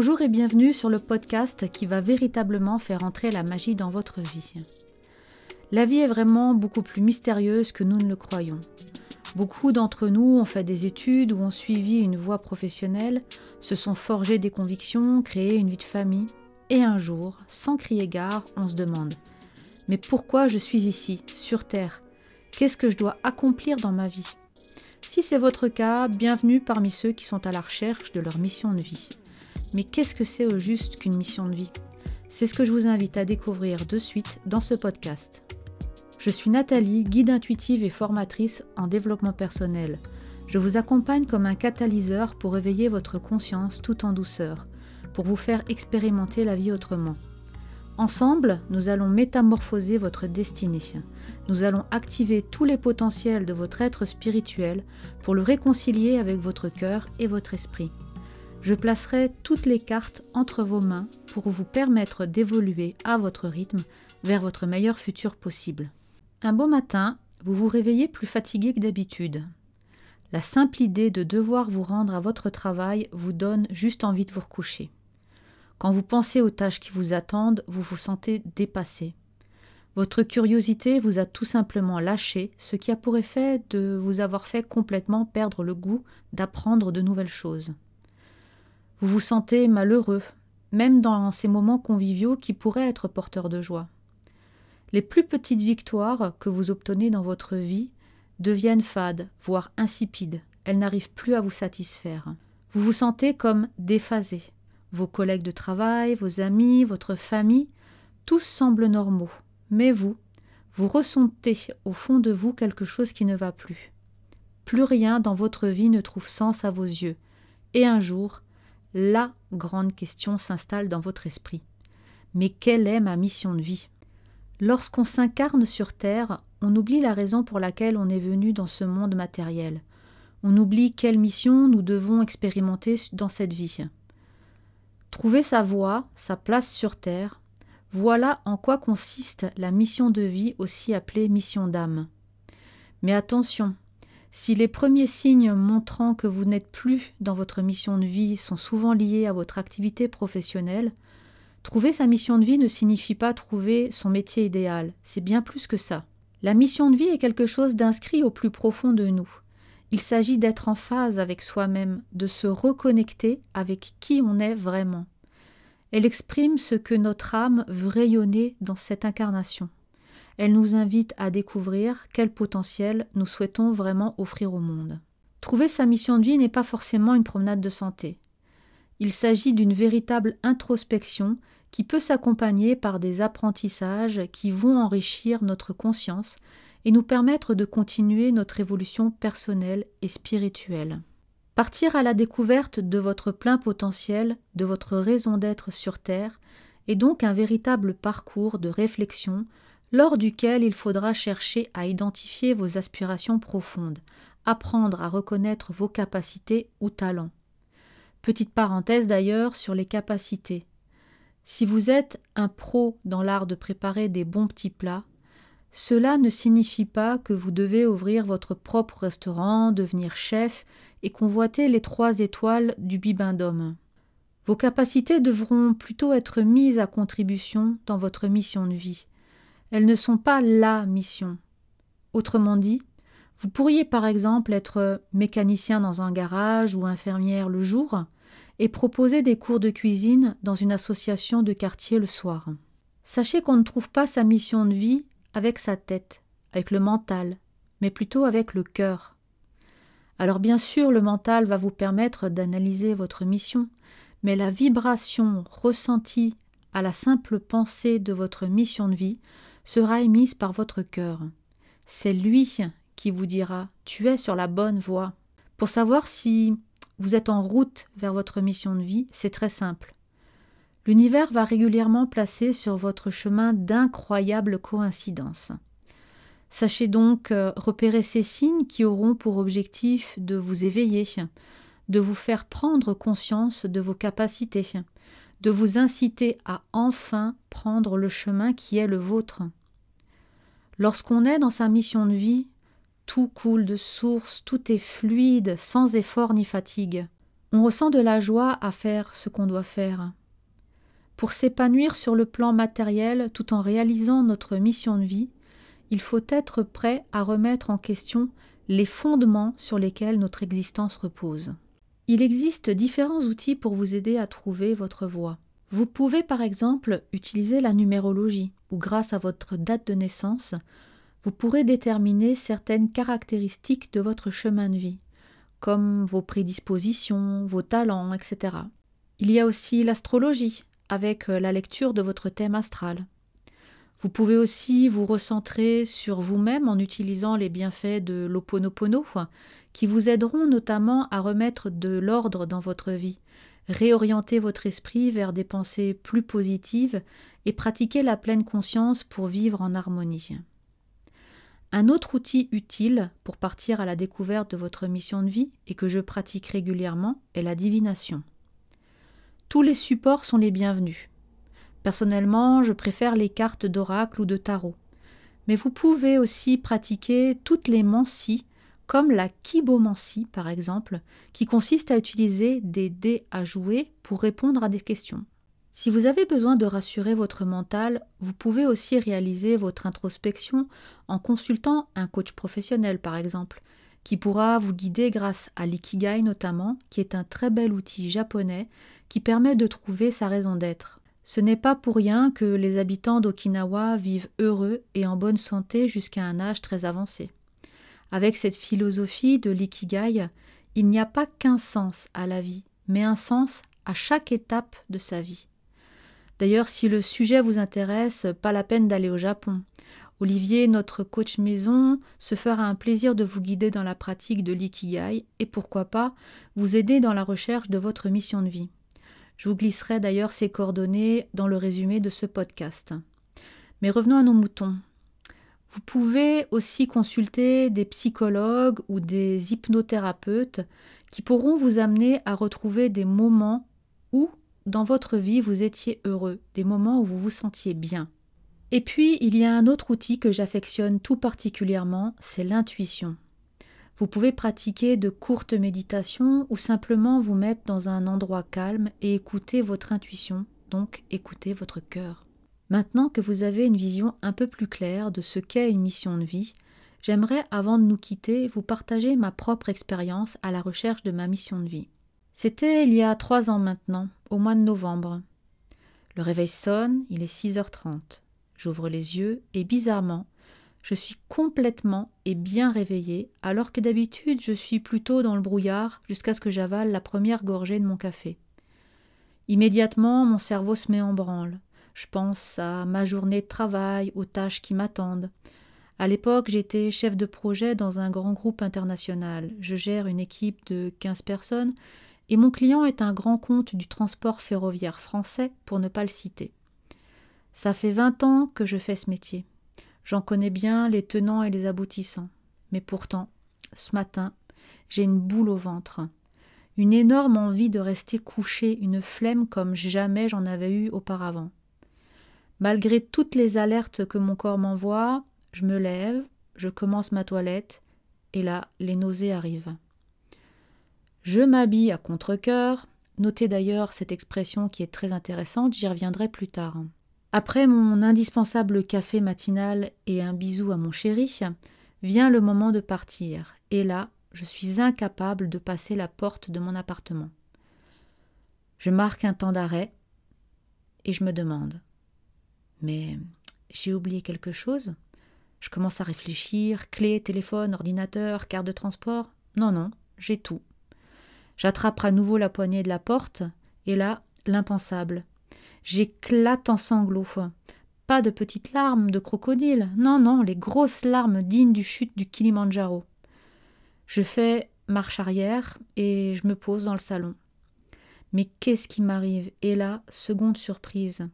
Bonjour et bienvenue sur le podcast qui va véritablement faire entrer la magie dans votre vie. La vie est vraiment beaucoup plus mystérieuse que nous ne le croyons. Beaucoup d'entre nous ont fait des études ou ont suivi une voie professionnelle, se sont forgés des convictions, créé une vie de famille, et un jour, sans crier gare, on se demande Mais pourquoi je suis ici, sur Terre? Qu'est-ce que je dois accomplir dans ma vie? Si c'est votre cas, bienvenue parmi ceux qui sont à la recherche de leur mission de vie. Mais qu'est-ce que c'est au juste qu'une mission de vie? C'est ce que je vous invite à découvrir de suite dans ce podcast. Je suis Nathalie, guide intuitive et formatrice en développement personnel. Je vous accompagne comme un catalyseur pour éveiller votre conscience tout en douceur, pour vous faire expérimenter la vie autrement. Ensemble, nous allons métamorphoser votre destinée. Nous allons activer tous les potentiels de votre être spirituel pour le réconcilier avec votre cœur et votre esprit je placerai toutes les cartes entre vos mains pour vous permettre d'évoluer à votre rythme vers votre meilleur futur possible. Un beau matin, vous vous réveillez plus fatigué que d'habitude. La simple idée de devoir vous rendre à votre travail vous donne juste envie de vous recoucher. Quand vous pensez aux tâches qui vous attendent, vous vous sentez dépassé. Votre curiosité vous a tout simplement lâché, ce qui a pour effet de vous avoir fait complètement perdre le goût d'apprendre de nouvelles choses. Vous vous sentez malheureux, même dans ces moments conviviaux qui pourraient être porteurs de joie. Les plus petites victoires que vous obtenez dans votre vie deviennent fades, voire insipides. Elles n'arrivent plus à vous satisfaire. Vous vous sentez comme déphasé. Vos collègues de travail, vos amis, votre famille, tous semblent normaux. Mais vous, vous ressentez au fond de vous quelque chose qui ne va plus. Plus rien dans votre vie ne trouve sens à vos yeux. Et un jour, la grande question s'installe dans votre esprit. Mais quelle est ma mission de vie? Lorsqu'on s'incarne sur Terre, on oublie la raison pour laquelle on est venu dans ce monde matériel. On oublie quelle mission nous devons expérimenter dans cette vie. Trouver sa voie, sa place sur Terre, voilà en quoi consiste la mission de vie aussi appelée mission d'âme. Mais attention, si les premiers signes montrant que vous n'êtes plus dans votre mission de vie sont souvent liés à votre activité professionnelle, trouver sa mission de vie ne signifie pas trouver son métier idéal, c'est bien plus que ça. La mission de vie est quelque chose d'inscrit au plus profond de nous. Il s'agit d'être en phase avec soi-même, de se reconnecter avec qui on est vraiment. Elle exprime ce que notre âme veut rayonner dans cette incarnation. Elle nous invite à découvrir quel potentiel nous souhaitons vraiment offrir au monde. Trouver sa mission de vie n'est pas forcément une promenade de santé. Il s'agit d'une véritable introspection qui peut s'accompagner par des apprentissages qui vont enrichir notre conscience et nous permettre de continuer notre évolution personnelle et spirituelle. Partir à la découverte de votre plein potentiel, de votre raison d'être sur Terre, est donc un véritable parcours de réflexion lors duquel il faudra chercher à identifier vos aspirations profondes, apprendre à reconnaître vos capacités ou talents. Petite parenthèse d'ailleurs sur les capacités. Si vous êtes un pro dans l'art de préparer des bons petits plats, cela ne signifie pas que vous devez ouvrir votre propre restaurant, devenir chef et convoiter les trois étoiles du bibendum. Vos capacités devront plutôt être mises à contribution dans votre mission de vie, elles ne sont pas la mission. Autrement dit, vous pourriez par exemple être mécanicien dans un garage ou infirmière le jour et proposer des cours de cuisine dans une association de quartier le soir. Sachez qu'on ne trouve pas sa mission de vie avec sa tête, avec le mental, mais plutôt avec le cœur. Alors bien sûr, le mental va vous permettre d'analyser votre mission, mais la vibration ressentie à la simple pensée de votre mission de vie sera émise par votre cœur. C'est lui qui vous dira Tu es sur la bonne voie. Pour savoir si vous êtes en route vers votre mission de vie, c'est très simple. L'univers va régulièrement placer sur votre chemin d'incroyables coïncidences. Sachez donc euh, repérer ces signes qui auront pour objectif de vous éveiller, de vous faire prendre conscience de vos capacités, de vous inciter à enfin prendre le chemin qui est le vôtre. Lorsqu'on est dans sa mission de vie, tout coule de source, tout est fluide, sans effort ni fatigue. On ressent de la joie à faire ce qu'on doit faire. Pour s'épanouir sur le plan matériel tout en réalisant notre mission de vie, il faut être prêt à remettre en question les fondements sur lesquels notre existence repose. Il existe différents outils pour vous aider à trouver votre voie. Vous pouvez par exemple utiliser la numérologie, où grâce à votre date de naissance, vous pourrez déterminer certaines caractéristiques de votre chemin de vie, comme vos prédispositions, vos talents, etc. Il y a aussi l'astrologie, avec la lecture de votre thème astral. Vous pouvez aussi vous recentrer sur vous-même en utilisant les bienfaits de l'Oponopono, qui vous aideront notamment à remettre de l'ordre dans votre vie, réorienter votre esprit vers des pensées plus positives et pratiquer la pleine conscience pour vivre en harmonie. Un autre outil utile pour partir à la découverte de votre mission de vie et que je pratique régulièrement est la divination. Tous les supports sont les bienvenus. Personnellement, je préfère les cartes d'oracle ou de tarot. Mais vous pouvez aussi pratiquer toutes les mancies, comme la kibomancie par exemple, qui consiste à utiliser des dés à jouer pour répondre à des questions. Si vous avez besoin de rassurer votre mental, vous pouvez aussi réaliser votre introspection en consultant un coach professionnel par exemple, qui pourra vous guider grâce à l'ikigai notamment, qui est un très bel outil japonais qui permet de trouver sa raison d'être. Ce n'est pas pour rien que les habitants d'Okinawa vivent heureux et en bonne santé jusqu'à un âge très avancé. Avec cette philosophie de l'ikigai, il n'y a pas qu'un sens à la vie, mais un sens à chaque étape de sa vie. D'ailleurs, si le sujet vous intéresse, pas la peine d'aller au Japon. Olivier, notre coach maison, se fera un plaisir de vous guider dans la pratique de l'ikigai et pourquoi pas vous aider dans la recherche de votre mission de vie. Je vous glisserai d'ailleurs ces coordonnées dans le résumé de ce podcast. Mais revenons à nos moutons. Vous pouvez aussi consulter des psychologues ou des hypnothérapeutes qui pourront vous amener à retrouver des moments où, dans votre vie, vous étiez heureux, des moments où vous vous sentiez bien. Et puis, il y a un autre outil que j'affectionne tout particulièrement, c'est l'intuition. Vous pouvez pratiquer de courtes méditations ou simplement vous mettre dans un endroit calme et écouter votre intuition, donc écouter votre cœur. Maintenant que vous avez une vision un peu plus claire de ce qu'est une mission de vie, j'aimerais, avant de nous quitter, vous partager ma propre expérience à la recherche de ma mission de vie. C'était il y a trois ans maintenant, au mois de novembre. Le réveil sonne, il est 6h30. J'ouvre les yeux et bizarrement, je suis complètement et bien réveillée, alors que d'habitude je suis plutôt dans le brouillard jusqu'à ce que j'avale la première gorgée de mon café. Immédiatement, mon cerveau se met en branle. Je pense à ma journée de travail, aux tâches qui m'attendent. À l'époque, j'étais chef de projet dans un grand groupe international. Je gère une équipe de quinze personnes et mon client est un grand compte du transport ferroviaire français, pour ne pas le citer. Ça fait vingt ans que je fais ce métier. J'en connais bien les tenants et les aboutissants. Mais pourtant, ce matin, j'ai une boule au ventre, une énorme envie de rester couché, une flemme comme jamais j'en avais eu auparavant. Malgré toutes les alertes que mon corps m'envoie, je me lève, je commence ma toilette, et là, les nausées arrivent. Je m'habille à contre-coeur. Notez d'ailleurs cette expression qui est très intéressante, j'y reviendrai plus tard. Après mon indispensable café matinal et un bisou à mon chéri, vient le moment de partir, et là, je suis incapable de passer la porte de mon appartement. Je marque un temps d'arrêt, et je me demande Mais j'ai oublié quelque chose? Je commence à réfléchir clé, téléphone, ordinateur, carte de transport? Non, non, j'ai tout. J'attrape à nouveau la poignée de la porte, et là, l'impensable. J'éclate en sanglots. Pas de petites larmes de crocodile, non, non, les grosses larmes dignes du chute du Kilimandjaro. Je fais marche arrière et je me pose dans le salon. Mais qu'est-ce qui m'arrive? Et là, seconde surprise.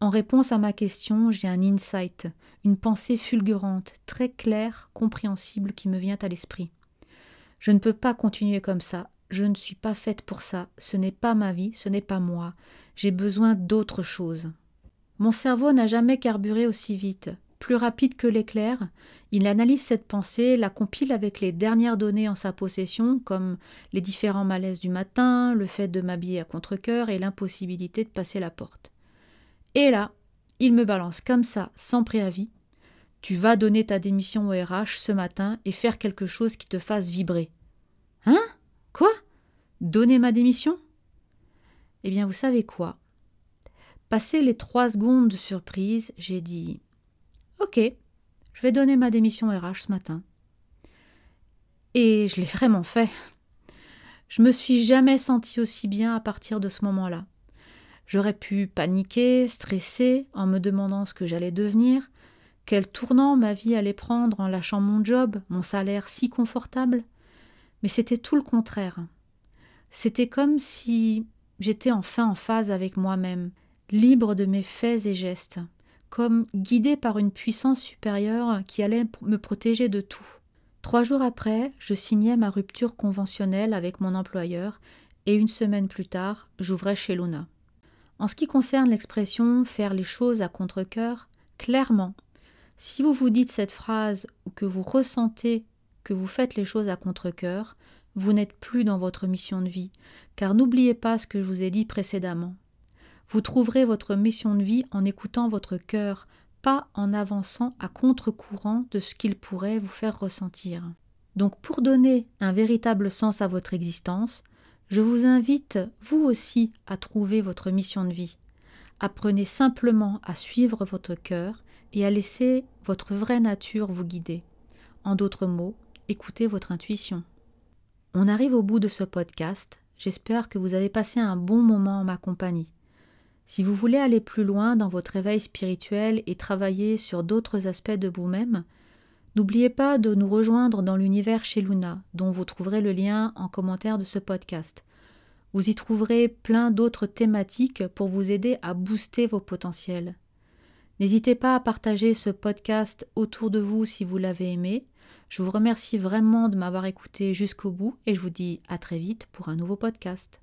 En réponse à ma question, j'ai un insight, une pensée fulgurante, très claire, compréhensible qui me vient à l'esprit. Je ne peux pas continuer comme ça. Je ne suis pas faite pour ça. Ce n'est pas ma vie, ce n'est pas moi. J'ai besoin d'autre chose. Mon cerveau n'a jamais carburé aussi vite. plus rapide que l'éclair, il analyse cette pensée, la compile avec les dernières données en sa possession, comme les différents malaises du matin, le fait de m'habiller à contre-coeur et l'impossibilité de passer la porte. Et là, il me balance comme ça, sans préavis. Tu vas donner ta démission au RH ce matin et faire quelque chose qui te fasse vibrer. Donner ma démission? Eh bien, vous savez quoi? Passé les trois secondes de surprise, j'ai dit Ok, je vais donner ma démission RH ce matin. Et je l'ai vraiment fait. Je me suis jamais sentie aussi bien à partir de ce moment-là. J'aurais pu paniquer, stresser, en me demandant ce que j'allais devenir, quel tournant ma vie allait prendre en lâchant mon job, mon salaire si confortable. Mais c'était tout le contraire. C'était comme si j'étais enfin en phase avec moi-même, libre de mes faits et gestes comme guidé par une puissance supérieure qui allait me protéger de tout. Trois jours après, je signais ma rupture conventionnelle avec mon employeur et une semaine plus tard, j'ouvrais chez Luna. En ce qui concerne l'expression faire les choses à contre-coeur, clairement, si vous vous dites cette phrase ou que vous ressentez que vous faites les choses à contre-coeur, vous n'êtes plus dans votre mission de vie, car n'oubliez pas ce que je vous ai dit précédemment. Vous trouverez votre mission de vie en écoutant votre cœur, pas en avançant à contre-courant de ce qu'il pourrait vous faire ressentir. Donc pour donner un véritable sens à votre existence, je vous invite, vous aussi, à trouver votre mission de vie. Apprenez simplement à suivre votre cœur et à laisser votre vraie nature vous guider. En d'autres mots, écoutez votre intuition. On arrive au bout de ce podcast. J'espère que vous avez passé un bon moment en ma compagnie. Si vous voulez aller plus loin dans votre éveil spirituel et travailler sur d'autres aspects de vous-même, n'oubliez pas de nous rejoindre dans l'univers chez Luna, dont vous trouverez le lien en commentaire de ce podcast. Vous y trouverez plein d'autres thématiques pour vous aider à booster vos potentiels. N'hésitez pas à partager ce podcast autour de vous si vous l'avez aimé. Je vous remercie vraiment de m'avoir écouté jusqu'au bout et je vous dis à très vite pour un nouveau podcast.